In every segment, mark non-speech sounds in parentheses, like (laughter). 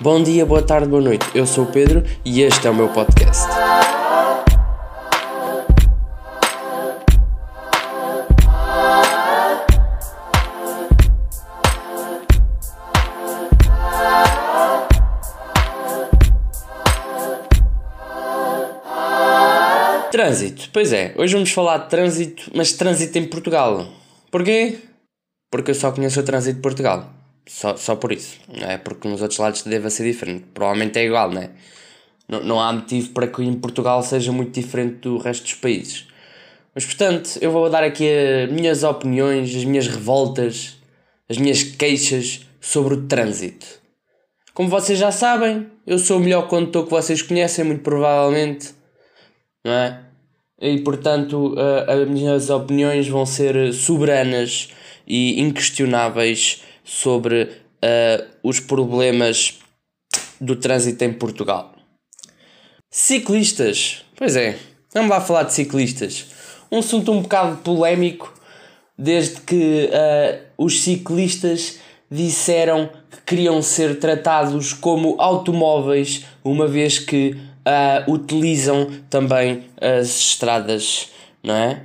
Bom dia, boa tarde, boa noite. Eu sou o Pedro e este é o meu podcast. Trânsito, pois é, hoje vamos falar de trânsito, mas trânsito em Portugal. Porquê? Porque eu só conheço o trânsito de Portugal. Só, só por isso. Não é porque nos outros lados deva ser diferente. Provavelmente é igual, não é? Não, não há motivo para que em Portugal seja muito diferente do resto dos países. Mas portanto, eu vou dar aqui as minhas opiniões, as minhas revoltas, as minhas queixas sobre o trânsito. Como vocês já sabem, eu sou o melhor condutor que vocês conhecem, muito provavelmente, não é? E portanto, as minhas opiniões vão ser soberanas e inquestionáveis sobre uh, os problemas do trânsito em Portugal. Ciclistas, pois é, vamos lá falar de ciclistas. Um assunto um bocado polémico, desde que uh, os ciclistas disseram que queriam ser tratados como automóveis, uma vez que uh, utilizam também as estradas, não é?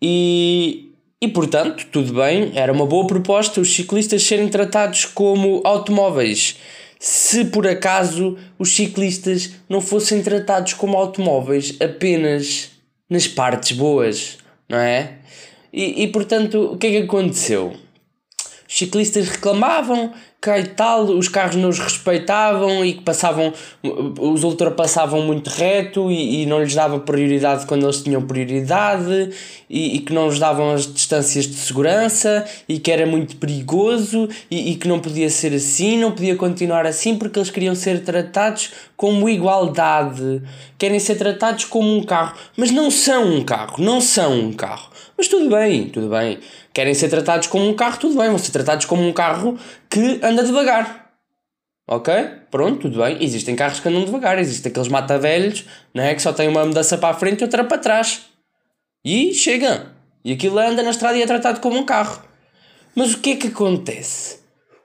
E, e portanto, tudo bem, era uma boa proposta os ciclistas serem tratados como automóveis. Se por acaso os ciclistas não fossem tratados como automóveis apenas nas partes boas, não é? E, e portanto, o que é que aconteceu? Os ciclistas reclamavam e tal, os carros não os respeitavam e que passavam, os ultrapassavam muito reto e, e não lhes dava prioridade quando eles tinham prioridade e, e, que não lhes davam as distâncias de segurança e que era muito perigoso e, e que não podia ser assim, não podia continuar assim porque eles queriam ser tratados como igualdade, querem ser tratados como um carro, mas não são um carro, não são um carro. Mas tudo bem, tudo bem. Querem ser tratados como um carro, tudo bem. Vão ser tratados como um carro que anda devagar. Ok? Pronto, tudo bem. Existem carros que andam devagar. Existem aqueles mata-velhos né, que só têm uma mudança para a frente e outra para trás. E chega. E aquilo anda na estrada e é tratado como um carro. Mas o que é que acontece?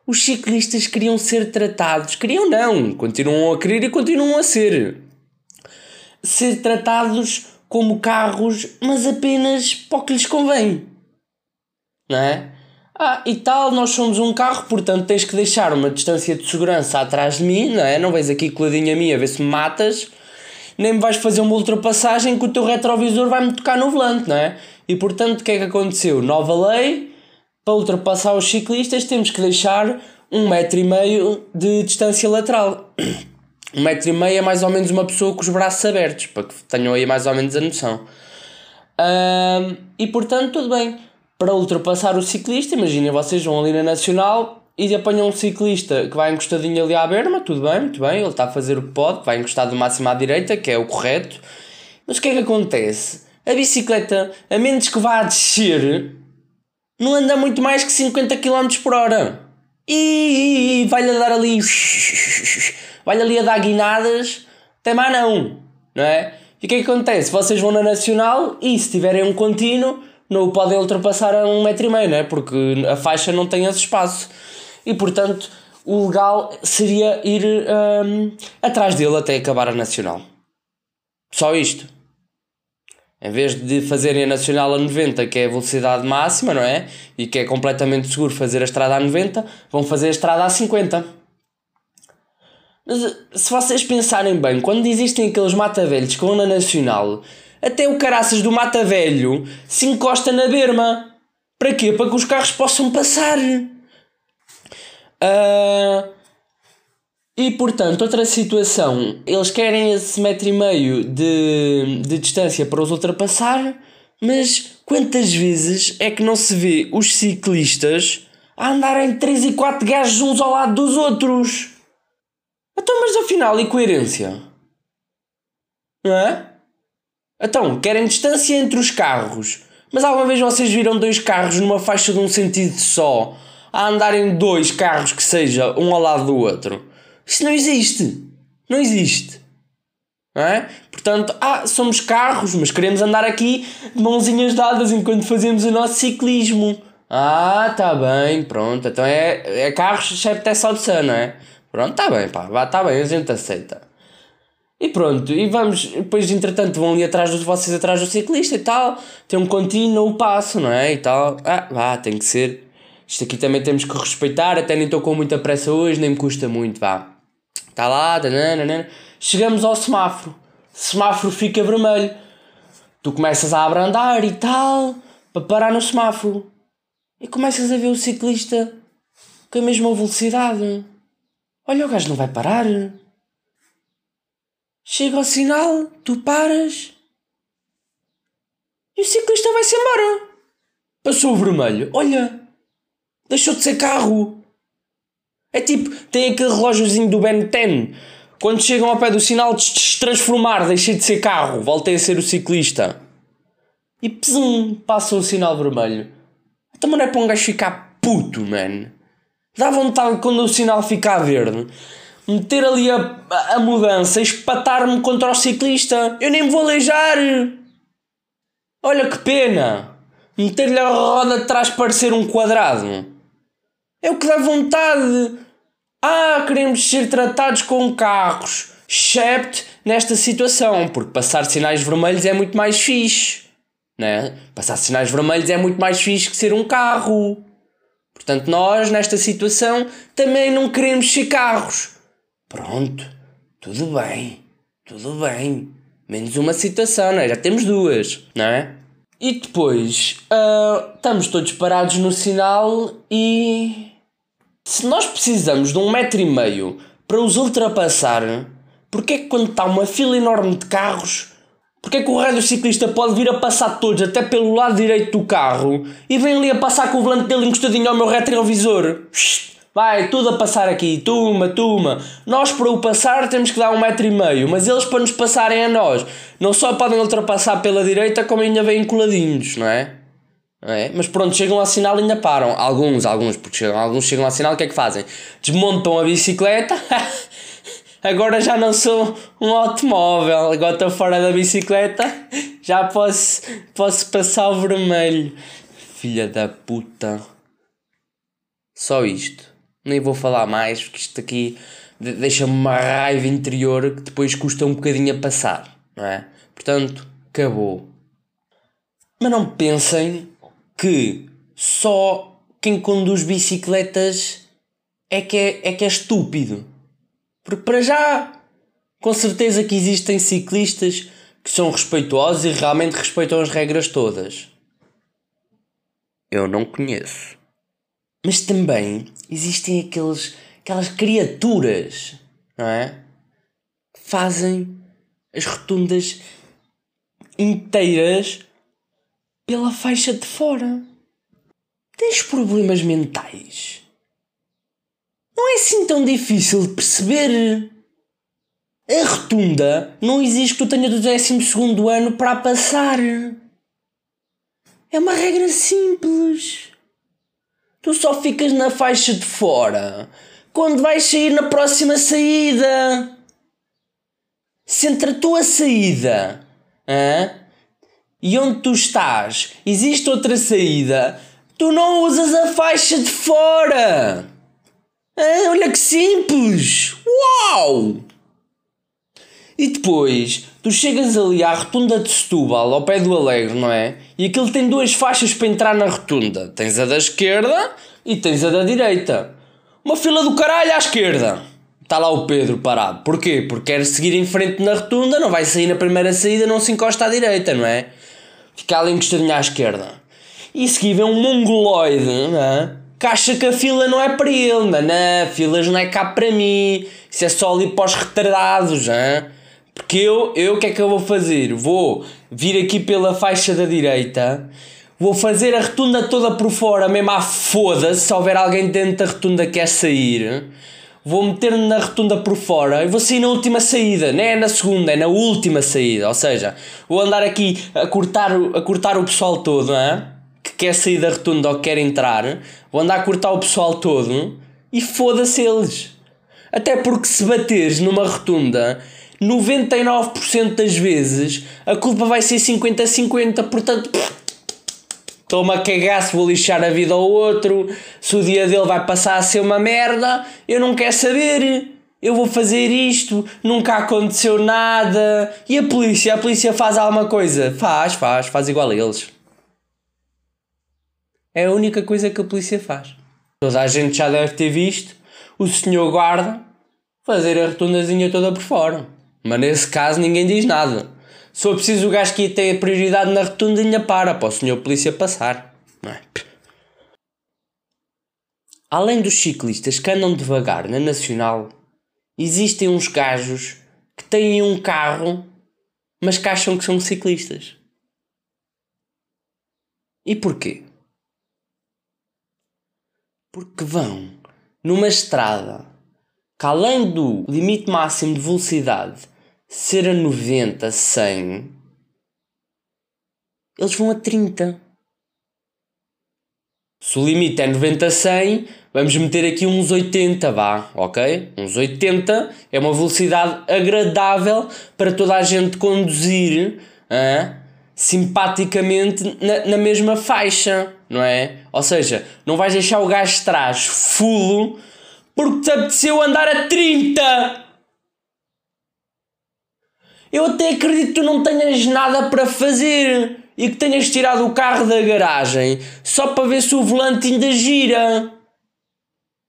Os ciclistas queriam ser tratados. Queriam não. Continuam a querer e continuam a ser. Ser tratados como carros, mas apenas para o que lhes convém. Não é? Ah, e tal, nós somos um carro, portanto tens que deixar uma distância de segurança atrás de mim, não é? Não vais aqui coladinho a mim a ver se me matas, nem me vais fazer uma ultrapassagem que o teu retrovisor vai-me tocar no volante, não é? E portanto, o que é que aconteceu? Nova lei, para ultrapassar os ciclistas temos que deixar um metro e meio de distância lateral. Um metro e meio é mais ou menos uma pessoa com os braços abertos, para que tenham aí mais ou menos a noção. Um, e portanto, tudo bem. Para ultrapassar o ciclista, imaginem vocês vão ali na Nacional e apanham um ciclista que vai encostadinho ali à berma, tudo bem, muito bem, ele está a fazer o que pode, vai encostar do máximo à direita, que é o correto. Mas o que é que acontece? A bicicleta, a menos que vá a descer, não anda muito mais que 50 km por hora. E vai-lhe dar ali vai ali a dar guinadas, até mais não, não é? E o que é que acontece? Vocês vão na Nacional e se tiverem um contínuo, não o podem ultrapassar a um metro e meio, não é? Porque a faixa não tem esse espaço. E portanto, o legal seria ir um, atrás dele até acabar a Nacional. Só isto. Em vez de fazerem a Nacional a 90, que é a velocidade máxima, não é? E que é completamente seguro fazer a estrada a 90, vão fazer a estrada a 50. Mas se vocês pensarem bem, quando existem aqueles mata-velhos com na nacional, até o caraças do mata-velho se encosta na berma. Para quê? Para que os carros possam passar. Uh, e portanto, outra situação, eles querem esse metro e meio de, de distância para os ultrapassar, mas quantas vezes é que não se vê os ciclistas a andarem 3 e 4 gajos uns ao lado dos outros? Então, mas afinal, e coerência? Não é? Então, querem distância entre os carros. Mas alguma vez vocês viram dois carros numa faixa de um sentido só a andarem dois carros que seja um ao lado do outro? Isso não existe. Não existe. Não é? Portanto, ah, somos carros, mas queremos andar aqui de mãozinhas dadas enquanto fazemos o nosso ciclismo. Ah, tá bem, pronto. Então é, é carros, excepto é só de não é? Pronto, está bem, pá, está bem, a gente aceita. E pronto, e vamos, depois entretanto vão ali atrás dos vocês atrás do ciclista e tal, tem um contínuo passo, não é? E tal, ah, vá, tem que ser. Isto aqui também temos que respeitar, até nem estou com muita pressa hoje, nem me custa muito, vá. Está lá, tanana, chegamos ao semáforo. Semáforo fica vermelho. Tu começas a abrandar e tal, para parar no semáforo. E começas a ver o ciclista com a mesma velocidade. Olha, o gajo não vai parar. Chega ao sinal, tu paras. E o ciclista vai-se embora. Passou o vermelho. Olha, deixou de ser carro. É tipo, tem aquele relógiozinho do Ben 10. Quando chegam ao pé do sinal, de se transformar, deixei de ser carro, voltei a ser o ciclista. E pzum, passa o sinal vermelho. Então, não é para um gajo ficar puto, man. Dá vontade quando o sinal ficar verde. Meter ali a, a mudança, espatar-me contra o ciclista. Eu nem me vou aleijar. Olha que pena. Meter-lhe a roda de trás parecer um quadrado. É o que dá vontade. Ah, queremos ser tratados com carros. Excepto nesta situação, porque passar sinais vermelhos é muito mais fixe. Né? Passar sinais vermelhos é muito mais fixe que ser um carro. Portanto, nós, nesta situação, também não queremos ser carros. Pronto, tudo bem, tudo bem. Menos uma situação, não é? Já temos duas, não é? E depois, uh, estamos todos parados no sinal e. Se nós precisamos de um metro e meio para os ultrapassar, porque é que quando está uma fila enorme de carros porque é que o raio ciclista pode vir a passar todos até pelo lado direito do carro e vem ali a passar com o volante dele encostadinho ao meu retrovisor? Vai, tudo a passar aqui, tuma, tuma. Nós para o passar temos que dar um metro e meio, mas eles para nos passarem a nós não só podem ultrapassar pela direita, como ainda vêm coladinhos, não é? Não é? Mas pronto, chegam ao sinal e ainda param. Alguns, alguns, porque chegam, alguns chegam ao sinal, o que é que fazem? Desmontam a bicicleta (laughs) agora já não sou um automóvel, agora estou fora da bicicleta, já posso, posso passar o vermelho. Filha da puta. Só isto. Nem vou falar mais, porque isto aqui deixa-me uma raiva interior que depois custa um bocadinho a passar, não é? Portanto, acabou. Mas não pensem que só quem conduz bicicletas é que é, é, que é estúpido. Porque para já, com certeza que existem ciclistas que são respeituosos e realmente respeitam as regras todas. Eu não conheço. Mas também existem aqueles, aquelas criaturas, não é? Que fazem as rotundas inteiras pela faixa de fora. Tens problemas mentais? não é assim tão difícil de perceber. A rotunda não exige que tu tenhas do 12 ano para passar. É uma regra simples. Tu só ficas na faixa de fora quando vais sair na próxima saída. Se entre a tua saída hein, e onde tu estás existe outra saída, tu não usas a faixa de fora. Ah, olha que simples! Uau! E depois, tu chegas ali à rotunda de Setúbal, ao pé do Alegre, não é? E aquilo tem duas faixas para entrar na rotunda. Tens a da esquerda e tens a da direita. Uma fila do caralho à esquerda. Está lá o Pedro parado. Porquê? Porque quer seguir em frente na rotunda, não vai sair na primeira saída, não se encosta à direita, não é? Fica ali encostadinho à esquerda. E seguir vem um mongoloide, não é? que acha que a fila não é para ele, não, não, filas não é cá para mim, isso é só ali para os retardados, hein? Porque eu, eu o que é que eu vou fazer? Vou vir aqui pela faixa da direita, vou fazer a rotunda toda por fora, mesmo à foda-se, se houver alguém dentro da rotunda que quer sair, vou meter-me na rotunda por fora e vou sair na última saída, não é na segunda, é na última saída, ou seja, vou andar aqui a cortar, a cortar o pessoal todo, hein? que quer sair da rotunda ou que quer entrar, vou andar a cortar o pessoal todo e foda-se eles. Até porque se bateres numa rotunda, 99% das vezes a culpa vai ser 50-50, portanto, Estou-me vou lixar a vida ao outro, se o dia dele vai passar a ser uma merda, eu não quero saber. Eu vou fazer isto, nunca aconteceu nada. E a polícia? A polícia faz alguma coisa? Faz, faz, faz igual a eles. É a única coisa que a polícia faz. Toda a gente já deve ter visto o senhor guarda fazer a rotundazinha toda por fora. Mas nesse caso ninguém diz nada. For preciso o gajo que tem prioridade na rotundinha, para, para o senhor polícia passar. É? Além dos ciclistas que andam devagar na Nacional, existem uns gajos que têm um carro, mas que acham que são ciclistas. E porquê? Porque vão numa estrada que, além do limite máximo de velocidade ser a 90, 100, eles vão a 30. Se o limite é 90, 100, vamos meter aqui uns 80, vá, ok? Uns 80 é uma velocidade agradável para toda a gente conduzir hein, simpaticamente na, na mesma faixa, não é? Ou seja, não vais deixar o gajo de trás fulo porque te apeteceu andar a 30. Eu até acredito que tu não tenhas nada para fazer e que tenhas tirado o carro da garagem só para ver se o volante ainda gira.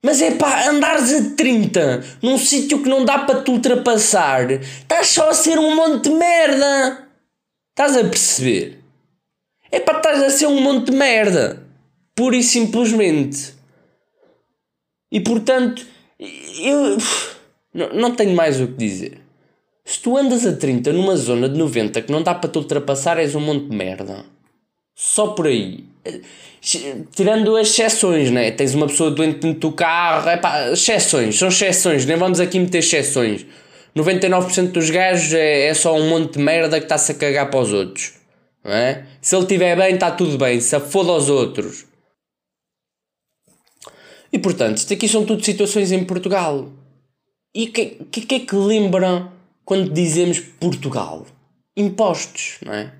Mas é pá, andares a 30 num sítio que não dá para te ultrapassar, estás só a ser um monte de merda. Estás a perceber? É pá, estás a ser um monte de merda. Pura e simplesmente. E portanto, eu não tenho mais o que dizer. Se tu andas a 30 numa zona de 90 que não dá para te ultrapassar, és um monte de merda. Só por aí. Tirando as exceções, né? Tens uma pessoa doente dentro do carro, é pá, exceções, são exceções, nem vamos aqui meter exceções. 99% dos gajos é, é só um monte de merda que está-se a cagar para os outros. Não é? Se ele estiver bem, está tudo bem, se foda aos outros. E portanto, isto aqui são tudo situações em Portugal. E o que, que, que é que lembram quando dizemos Portugal? Impostos, não é?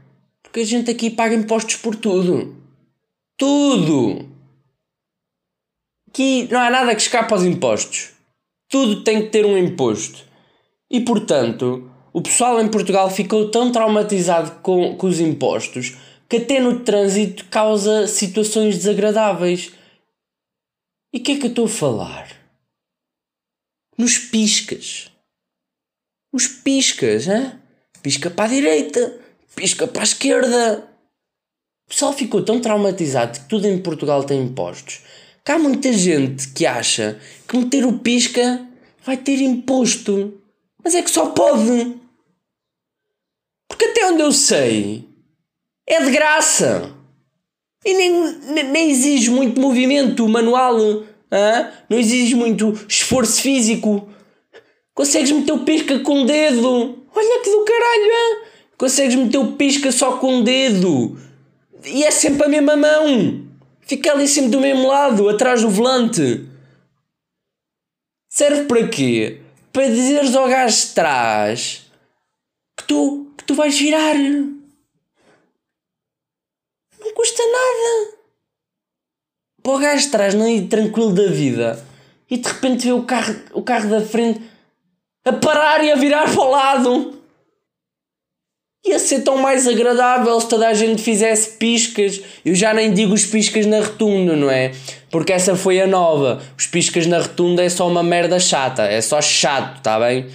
Porque a gente aqui paga impostos por tudo. Tudo! Aqui não há nada que escape aos impostos. Tudo tem que ter um imposto. E portanto, o pessoal em Portugal ficou tão traumatizado com, com os impostos que até no trânsito causa situações desagradáveis. E o que é que eu estou a falar? Nos piscas. Os piscas, hein? pisca para a direita, pisca para a esquerda. O pessoal ficou tão traumatizado que tudo em Portugal tem impostos que há muita gente que acha que meter o pisca vai ter imposto. Mas é que só pode. Porque até onde eu sei é de graça. E nem, nem, nem exige muito movimento manual. Hein? Não exige muito esforço físico. Consegues meter o pisca com o dedo. Olha que do caralho, hein? Consegues meter o pisca só com o dedo. E é sempre a mesma mão. Fica ali sempre do mesmo lado, atrás do volante. Serve para quê? Para dizeres ao gajo de trás que tu, que tu vais virar. Não custa nada. Para o gajo de trás não ir tranquilo da vida e de repente vê o carro, o carro da frente a parar e a virar para o lado. Ia ser tão mais agradável se toda a gente fizesse piscas. Eu já nem digo os piscas na rotunda, não é? Porque essa foi a nova. Os piscas na rotunda é só uma merda chata. É só chato, tá bem?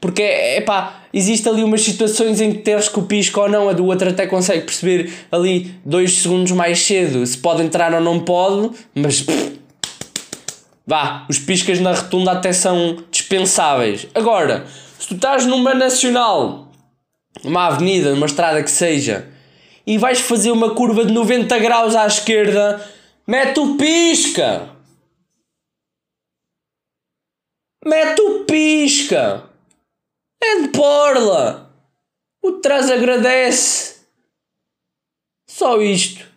Porque, é pá, existe ali umas situações em que teres que o pisco ou não, a do outro até consegue perceber ali dois segundos mais cedo se pode entrar ou não pode, mas. Pff, vá, os piscas na rotunda até são dispensáveis. Agora, se tu estás numa nacional, numa avenida, numa estrada que seja, e vais fazer uma curva de 90 graus à esquerda, mete o pisca! Mete o pisca! É de porla! O trás agradece! Só isto.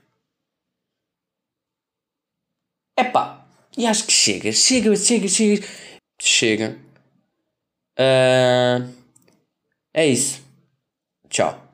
Epá, e acho que chega, chega, chega, chega. Chega. Uh, é isso. Tchau.